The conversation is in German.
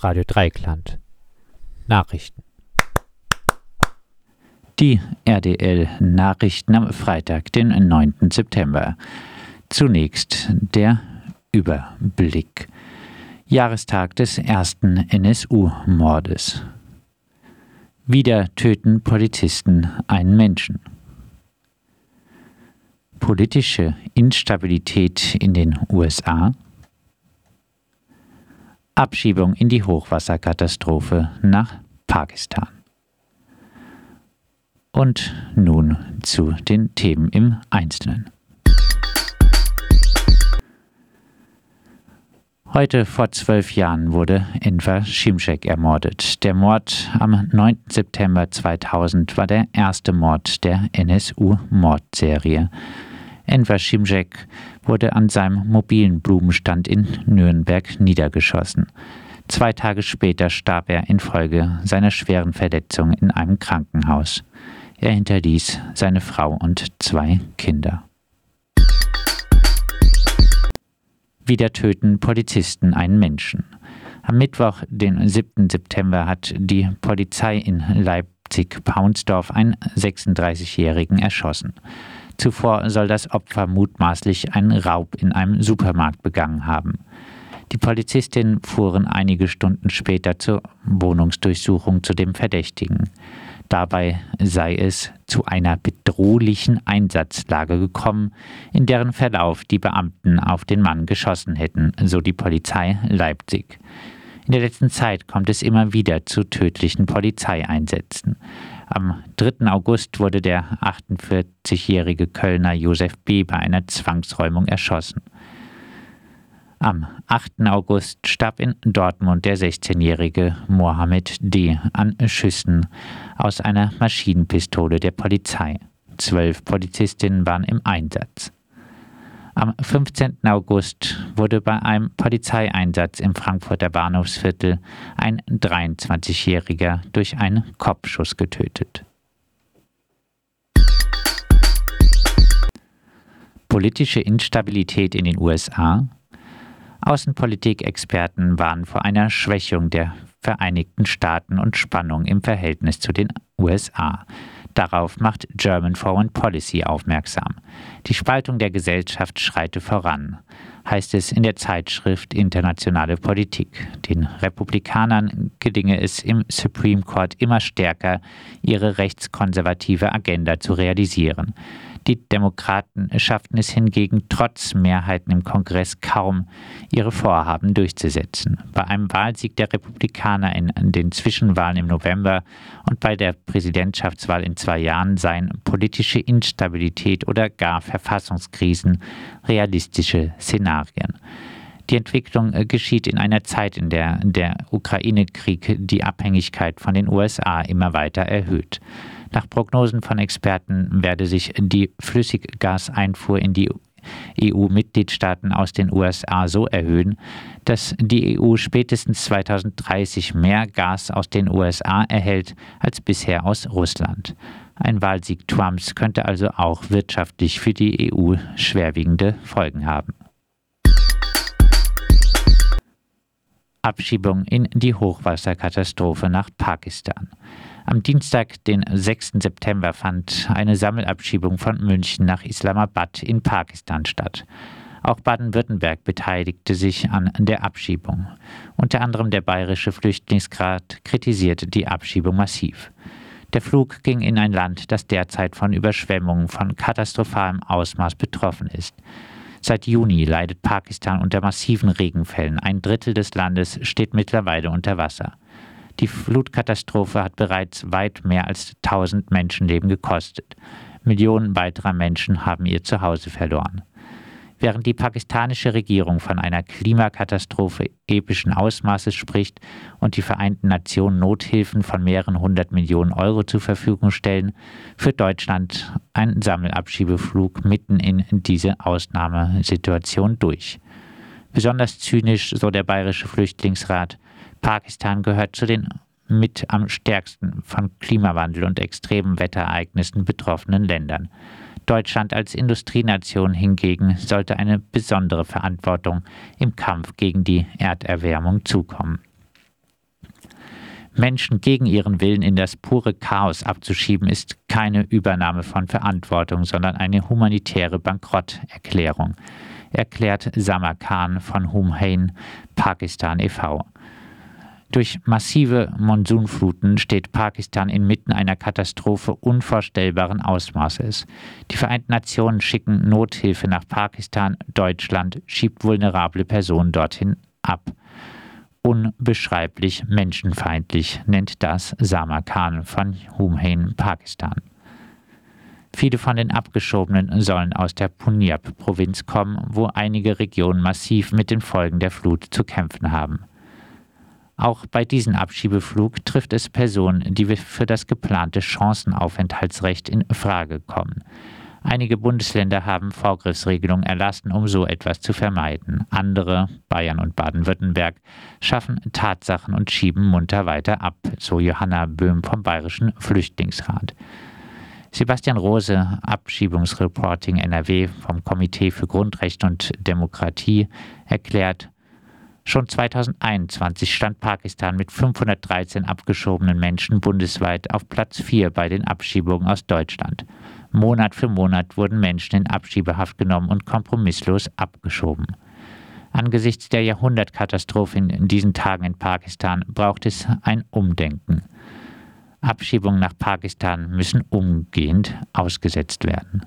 Radio Dreikland. Nachrichten. Die RDL Nachrichten am Freitag, den 9. September. Zunächst der Überblick. Jahrestag des ersten NSU-Mordes. Wieder töten Polizisten einen Menschen. Politische Instabilität in den USA. Abschiebung in die Hochwasserkatastrophe nach Pakistan. Und nun zu den Themen im Einzelnen. Heute vor zwölf Jahren wurde Enver Şimşek ermordet. Der Mord am 9. September 2000 war der erste Mord der NSU-Mordserie. Enver Şimşek wurde an seinem mobilen Blumenstand in Nürnberg niedergeschossen. Zwei Tage später starb er infolge seiner schweren Verletzungen in einem Krankenhaus. Er hinterließ seine Frau und zwei Kinder. Wieder töten Polizisten einen Menschen. Am Mittwoch, den 7. September, hat die Polizei in Leipzig-Paunsdorf einen 36-Jährigen erschossen. Zuvor soll das Opfer mutmaßlich einen Raub in einem Supermarkt begangen haben. Die Polizistinnen fuhren einige Stunden später zur Wohnungsdurchsuchung zu dem Verdächtigen. Dabei sei es zu einer bedrohlichen Einsatzlage gekommen, in deren Verlauf die Beamten auf den Mann geschossen hätten, so die Polizei Leipzig. In der letzten Zeit kommt es immer wieder zu tödlichen Polizeieinsätzen. Am 3. August wurde der 48-jährige Kölner Josef B. bei einer Zwangsräumung erschossen. Am 8. August starb in Dortmund der 16-jährige Mohammed D. an Schüssen aus einer Maschinenpistole der Polizei. Zwölf Polizistinnen waren im Einsatz. Am 15. August wurde bei einem Polizeieinsatz im Frankfurter Bahnhofsviertel ein 23-Jähriger durch einen Kopfschuss getötet. Politische Instabilität in den USA. Außenpolitikexperten waren vor einer Schwächung der Vereinigten Staaten und Spannung im Verhältnis zu den USA. Darauf macht German Foreign Policy aufmerksam. Die Spaltung der Gesellschaft schreite voran, heißt es in der Zeitschrift Internationale Politik. Den Republikanern gelinge es im Supreme Court immer stärker, ihre rechtskonservative Agenda zu realisieren. Die Demokraten schafften es hingegen trotz Mehrheiten im Kongress kaum, ihre Vorhaben durchzusetzen. Bei einem Wahlsieg der Republikaner in den Zwischenwahlen im November und bei der Präsidentschaftswahl in zwei Jahren seien politische Instabilität oder gar Verfassungskrisen realistische Szenarien. Die Entwicklung geschieht in einer Zeit, in der der Ukraine-Krieg die Abhängigkeit von den USA immer weiter erhöht. Nach Prognosen von Experten werde sich die Flüssiggaseinfuhr in die EU-Mitgliedstaaten aus den USA so erhöhen, dass die EU spätestens 2030 mehr Gas aus den USA erhält als bisher aus Russland. Ein Wahlsieg Trumps könnte also auch wirtschaftlich für die EU schwerwiegende Folgen haben. Abschiebung in die Hochwasserkatastrophe nach Pakistan. Am Dienstag, den 6. September, fand eine Sammelabschiebung von München nach Islamabad in Pakistan statt. Auch Baden-Württemberg beteiligte sich an der Abschiebung. Unter anderem der Bayerische Flüchtlingsrat kritisierte die Abschiebung massiv. Der Flug ging in ein Land, das derzeit von Überschwemmungen von katastrophalem Ausmaß betroffen ist. Seit Juni leidet Pakistan unter massiven Regenfällen. Ein Drittel des Landes steht mittlerweile unter Wasser. Die Flutkatastrophe hat bereits weit mehr als 1000 Menschenleben gekostet. Millionen weiterer Menschen haben ihr Zuhause verloren. Während die pakistanische Regierung von einer Klimakatastrophe epischen Ausmaßes spricht und die Vereinten Nationen Nothilfen von mehreren hundert Millionen Euro zur Verfügung stellen, führt Deutschland einen Sammelabschiebeflug mitten in diese Ausnahmesituation durch. Besonders zynisch, so der Bayerische Flüchtlingsrat, Pakistan gehört zu den mit am stärksten von Klimawandel und extremen Wetterereignissen betroffenen Ländern. Deutschland als Industrienation hingegen sollte eine besondere Verantwortung im Kampf gegen die Erderwärmung zukommen. Menschen gegen ihren Willen in das pure Chaos abzuschieben, ist keine Übernahme von Verantwortung, sondern eine humanitäre Bankrotterklärung, erklärt Samar Khan von Humhain Pakistan e.V. Durch massive Monsunfluten steht Pakistan inmitten einer Katastrophe unvorstellbaren Ausmaßes. Die Vereinten Nationen schicken Nothilfe nach Pakistan, Deutschland schiebt vulnerable Personen dorthin ab. Unbeschreiblich menschenfeindlich nennt das Sama Khan von Humhain, Pakistan. Viele von den Abgeschobenen sollen aus der Punjab-Provinz kommen, wo einige Regionen massiv mit den Folgen der Flut zu kämpfen haben. Auch bei diesem Abschiebeflug trifft es Personen, die für das geplante Chancenaufenthaltsrecht in Frage kommen. Einige Bundesländer haben Vorgriffsregelungen erlassen, um so etwas zu vermeiden. Andere, Bayern und Baden-Württemberg, schaffen Tatsachen und schieben munter weiter ab, so Johanna Böhm vom Bayerischen Flüchtlingsrat. Sebastian Rose, Abschiebungsreporting NRW vom Komitee für Grundrechte und Demokratie, erklärt, Schon 2021 stand Pakistan mit 513 abgeschobenen Menschen bundesweit auf Platz 4 bei den Abschiebungen aus Deutschland. Monat für Monat wurden Menschen in Abschiebehaft genommen und kompromisslos abgeschoben. Angesichts der Jahrhundertkatastrophe in diesen Tagen in Pakistan braucht es ein Umdenken. Abschiebungen nach Pakistan müssen umgehend ausgesetzt werden.